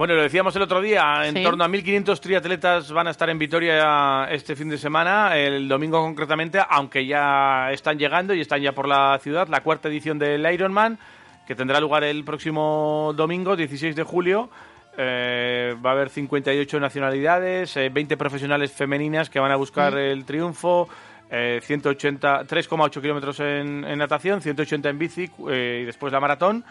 Bueno, lo decíamos el otro día, en Sí. torno a 1.500 triatletas van a estar en Vitoria este fin de semana, el domingo concretamente, aunque ya están llegando y están ya por la ciudad, la cuarta edición del Ironman, que tendrá lugar el próximo domingo, 16 de julio. Eh, va a haber 58 nacionalidades, eh, 20 profesionales femeninas que van a buscar el triunfo, eh, 180, 3,8 kilómetros en, en natación, 180 en bici eh, y después la maratón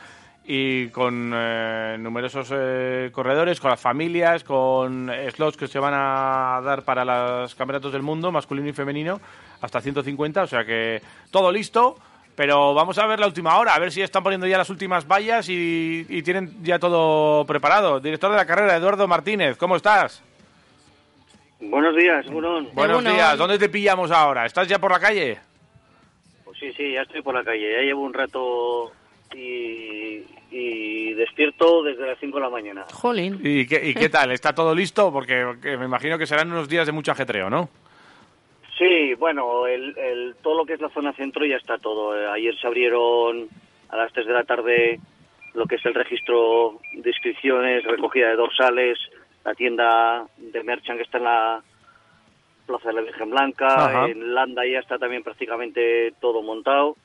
y con eh, numerosos eh, corredores, con las familias, con slots que se van a dar para los campeonatos del mundo, masculino y femenino, hasta 150, o sea que todo listo, pero vamos a ver la última hora, a ver si están poniendo ya las últimas vallas y, y tienen ya todo preparado. Director de la carrera, Eduardo Martínez, ¿cómo estás? Buenos días, Burón. Buenos días, ¿dónde te pillamos ahora? ¿Estás ya por la calle? Pues sí, sí, ya estoy por la calle. Ya llevo un rato y, y despierto desde las 5 de la mañana. Jolín. ¿Y qué, y qué tal? ¿Está todo listo? Porque que me imagino que serán unos días de mucho ajetreo, ¿no? Sí, bueno, el, el- todo lo que es la zona centro ya está todo. Ayer se abrieron a las 3 de la tarde lo que es el registro de inscripciones, recogida de dorsales, la tienda de Merchant que está en la Plaza de la Virgen Blanca, Ajá. en Landa ya está también prácticamente todo montado.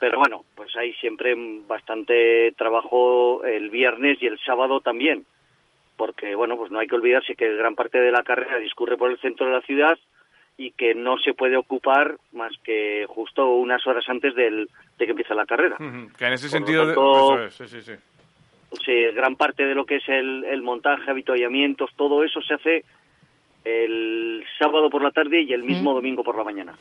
Pero bueno, pues hay siempre bastante trabajo el viernes y el sábado también, porque bueno, pues no hay que olvidarse que gran parte de la carrera discurre por el centro de la ciudad y que no se puede ocupar más que justo unas horas antes del, de que empieza la carrera. Que en ese Por sentido... de- tanto- eso es, sí, sí, sí. Sí, gran parte de lo que es el, el montaje, avituallamientos, todo eso se hace el sábado por la tarde y el mismo domingo por la mañana.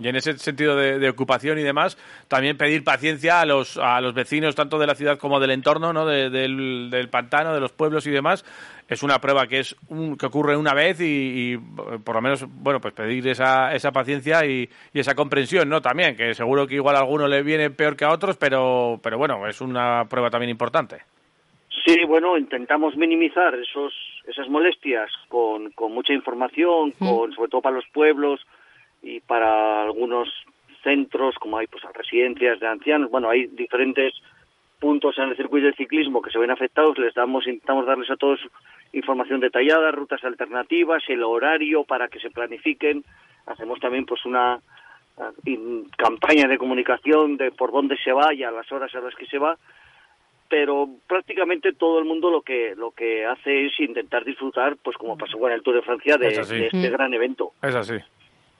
Y en ese sentido de, de ocupación y demás, también pedir paciencia a los, a los vecinos, tanto de la ciudad como del entorno, ¿no? De- del, del pantano, de los pueblos y demás. Es una prueba que es un- que ocurre una vez y, y, por lo menos, bueno, pues pedir esa, esa paciencia y, y esa comprensión, ¿no? También, que seguro que igual a alguno le viene peor que a otros, pero, pero bueno, es una prueba también importante. Sí, bueno, intentamos minimizar esos, esas molestias con, con mucha información, con, sobre todo para los pueblos y para algunos centros, como hay pues residencias de ancianos. Bueno, hay diferentes puntos en el circuito de ciclismo que se ven afectados. Les damos, intentamos darles a todos información detallada, rutas alternativas, el horario para que se planifiquen. Hacemos también pues una ah, in- campaña de comunicación de por dónde se va y a las horas a las que se va pero prácticamente todo el mundo lo que lo que hace es intentar disfrutar, pues como pasó con el Tour de Francia, de, Es así. de este gran evento. Es así,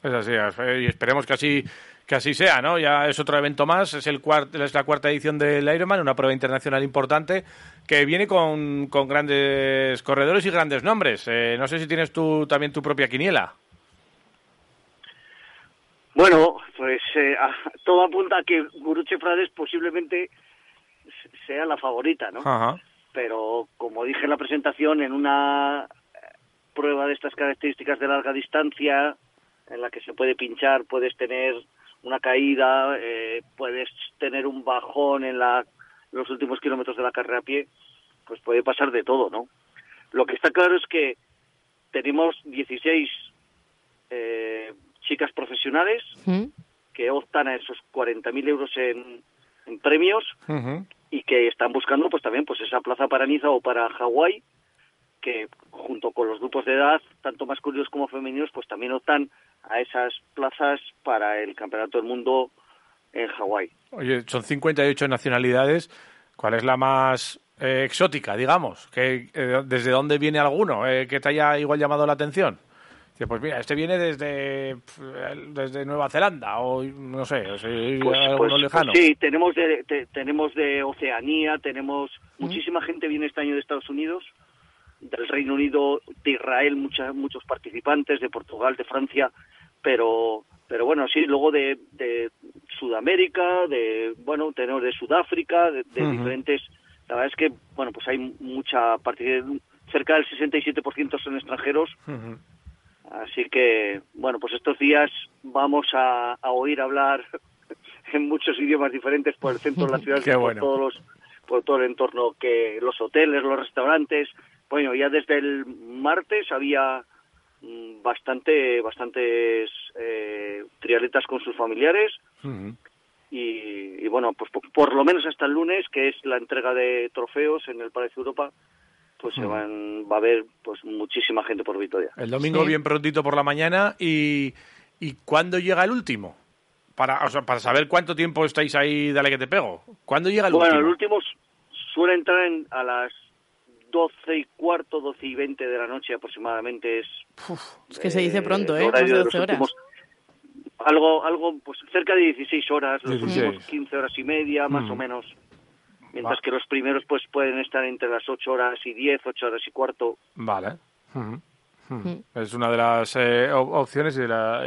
es así, y esperemos que así que así sea, ¿no? Ya es otro evento más, es el cuart- es la cuarta edición del Ironman, una prueba internacional importante que viene con, con grandes corredores y grandes nombres. Eh, no sé si tienes tú también tu propia quiniela. Bueno, pues eh, todo apunta a que Guruche Frades posiblemente sea la favorita, ¿no? Ajá. Pero como dije en la presentación, en una eh, prueba de estas características de larga distancia, en la que se puede pinchar, puedes tener una caída, eh, puedes tener un bajón en la, los últimos kilómetros de la carrera a pie, pues puede pasar de todo, ¿no? Lo que está claro es que tenemos 16 eh, chicas profesionales que optan a esos 40.000 euros en, en premios Ujú. Y que están buscando pues también pues esa plaza para Niza o para Hawái que junto con los grupos de edad tanto masculinos como femeninos pues también optan a esas plazas para el campeonato del mundo en Hawái Oye, son 58 nacionalidades. ¿Cuál es la más eh, exótica, digamos? ¿Que, eh, ¿Desde dónde viene alguno eh, que te haya igual llamado la atención? Dice, pues mira, este viene desde, desde Nueva Zelanda o no sé, o sea, pues, alguno pues- pues lejano. sí tenemos de te- tenemos de Oceanía tenemos muchísima gente viene este año de Estados Unidos del Reino Unido de Israel mucha- muchos participantes de Portugal de Francia pero pero bueno sí luego de, de Sudamérica de bueno tenemos de Sudáfrica de, diferentes la verdad es que bueno pues hay mucha participación cerca del 67% son extranjeros. Así que, bueno, pues estos días vamos a, a oír hablar en muchos idiomas diferentes por el centro de la ciudad, por bueno. todos los, por todo el entorno que los hoteles, los restaurantes. Bueno, ya desde el martes había mm, bastante, bastantes eh, trialetas con sus familiares y, y bueno, pues por, por lo menos hasta el lunes, que es la entrega de trofeos en el Palacio Europa, pues se van, va a haber pues muchísima gente por Vitoria. El domingo bien prontito por la mañana y, y ¿cuándo llega el último? Para, o sea, para saber cuánto tiempo estáis ahí, dale que te pego. ¿Cuándo llega el bueno, último? el último suele entrar en, a las 12 y cuarto, 12 y 20 de la noche aproximadamente. Es, es que se dice pronto, ¿eh? Más de 12 horas. Últimos, algo, algo, pues cerca de 16 horas, los 16. últimos 15 horas y media, más mm. o menos. Mientras Va. que los primeros pues pueden estar entre las 8 horas y 10, 8 horas y cuarto. Vale. Uh -huh. Es una de las eh, opciones y, de la,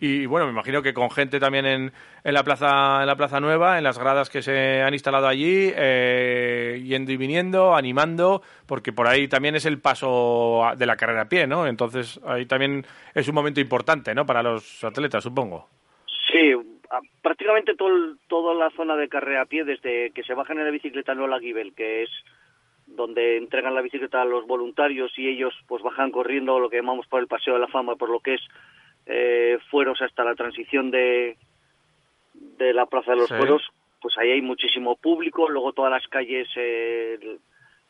y, y, bueno, me imagino que con gente también en, en, la plaza en la plaza nueva, en las gradas que se han instalado allí, eh, yendo y viniendo, animando, porque por ahí también es el paso de la carrera a pie, ¿no? Entonces ahí también es un momento importante, ¿no? Para los atletas, supongo. Sí, prácticamente todo, toda la zona de carrera a pie, desde que se bajan en la bicicleta Lola Givel, que es donde entregan la bicicleta a los voluntarios y ellos pues bajan corriendo lo que llamamos por el Paseo de la Fama, por lo que es eh, fueros hasta la transición de, de la Plaza de los sí. Fueros, pues ahí hay muchísimo público, luego todas las calles eh,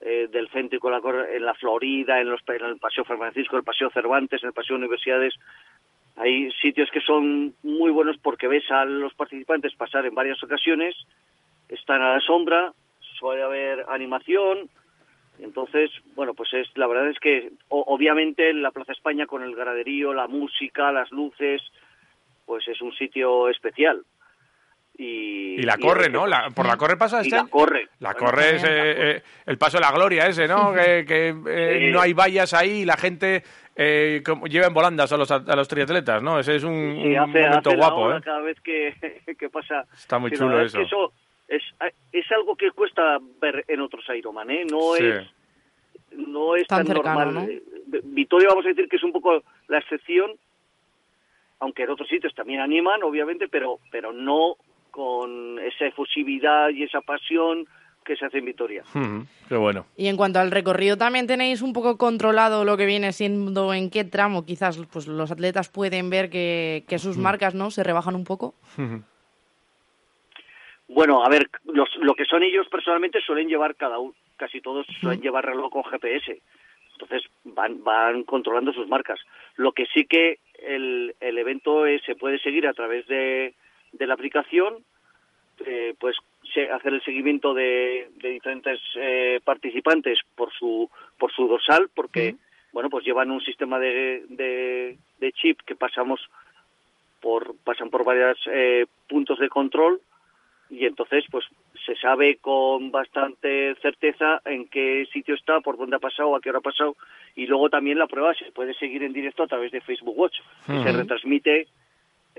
eh, del la, en la Florida, en, los, en el Paseo San Francisco, el Paseo Cervantes, en el Paseo Universidades, hay sitios que son muy buenos porque ves a los participantes pasar en varias ocasiones, están a la sombra, suele haber animación, entonces, bueno, pues es la verdad es que o, obviamente la Plaza España con el graderío, la música, las luces, pues es un sitio especial. Y, y la corre, y ¿no? La, ¿Por la corre pasa este? la corre. La bueno, corre es eh, eh, el paso de la gloria ese, ¿no? que, que eh, sí. no hay vallas ahí y la gente eh, como, lleva en volandas a los, a los triatletas, ¿no? Ese es un, sí, un hace, momento hace guapo, ¿eh? Cada vez que, que pasa. Está muy chulo eso. Es, eso es, es algo que cuesta ver en otros Ironman, ¿eh? No sí. es no es tan, tan cercano, normal. ¿no? Vitoria vamos a decir que es un poco la excepción, aunque en otros sitios también animan, obviamente, pero, pero no con esa efusividad y esa pasión que se hace en Vitoria. Mm, qué bueno. Y en cuanto al recorrido, también tenéis un poco controlado lo que viene siendo en qué tramo quizás pues los atletas pueden ver que, que sus mm. marcas no se rebajan un poco. Mm. Bueno, a ver, los, lo que son ellos personalmente suelen llevar cada uno, casi todos suelen llevar reloj con GPS. Entonces van, van controlando sus marcas. Lo que sí que el, el evento es, se puede seguir a través de, de la aplicación, eh, pues hacer el seguimiento de, de diferentes eh, participantes por su, por su dorsal, porque bueno pues llevan un sistema de, de, de chip que pasamos por, pasan por varios eh, puntos de control y entonces pues se sabe con bastante certeza en qué sitio está, por dónde ha pasado, a qué hora ha pasado y luego también la prueba se puede seguir en directo a través de Facebook Watch, uh -huh. se retransmite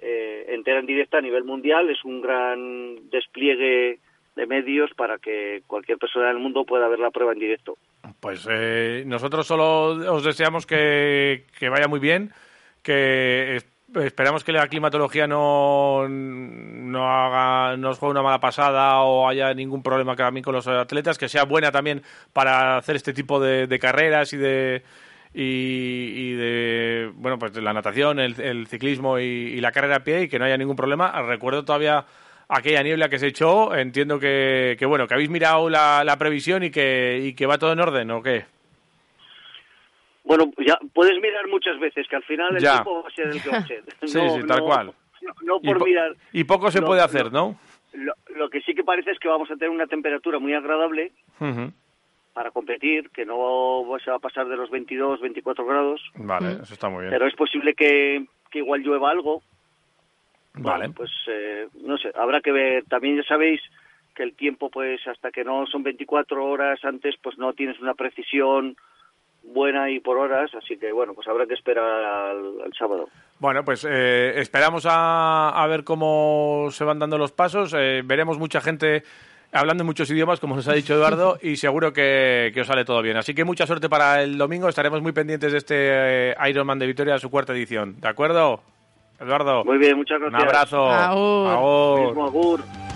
eh, entera en directo a nivel mundial, es un gran despliegue de medios para que cualquier persona del mundo pueda ver la prueba en directo. Pues eh, nosotros solo os deseamos que, vaya muy bien, que esperamos que la climatología no, no haga, no os juegue una mala pasada o haya ningún problema también con los atletas, que sea buena también para hacer este tipo de carreras y de y, y, de bueno pues de la natación, el, el ciclismo y, y, la carrera a pie y que no haya ningún problema. Recuerdo todavía aquella niebla que se echó, entiendo que, que bueno, que habéis mirado la, la previsión y que, y que va todo en orden, ¿o qué? Bueno, ya puedes mirar muchas veces, que al final el ya. tiempo va a ser el que va a ser. sí, tal no, cual. No, no por y mirar. Y poco se puede hacer, ¿no? Lo, lo, que sí que parece es que vamos a tener una temperatura muy agradable uh -huh. Para competir, que no se va a pasar de los 22, 24 grados. Vale, eso está muy bien. Pero es posible que, que igual llueva algo. Vale. Bueno, pues eh, no sé, habrá que ver. También ya sabéis que el tiempo, pues hasta que no son 24 horas antes, pues no tienes una precisión buena y por horas, así que bueno, pues habrá que esperar al, al sábado. Bueno, pues eh, esperamos a, a, ver cómo se van dando los pasos. Eh, veremos mucha gente hablando en muchos idiomas, como nos ha dicho Eduardo, y seguro que, que, os sale todo bien. Así que mucha suerte para el domingo. Estaremos muy pendientes de este eh, Ironman de Vitoria, su cuarta edición. ¿De acuerdo, Eduardo? Muy bien, muchas gracias. Un abrazo. Agur. Agur. Mismo agur.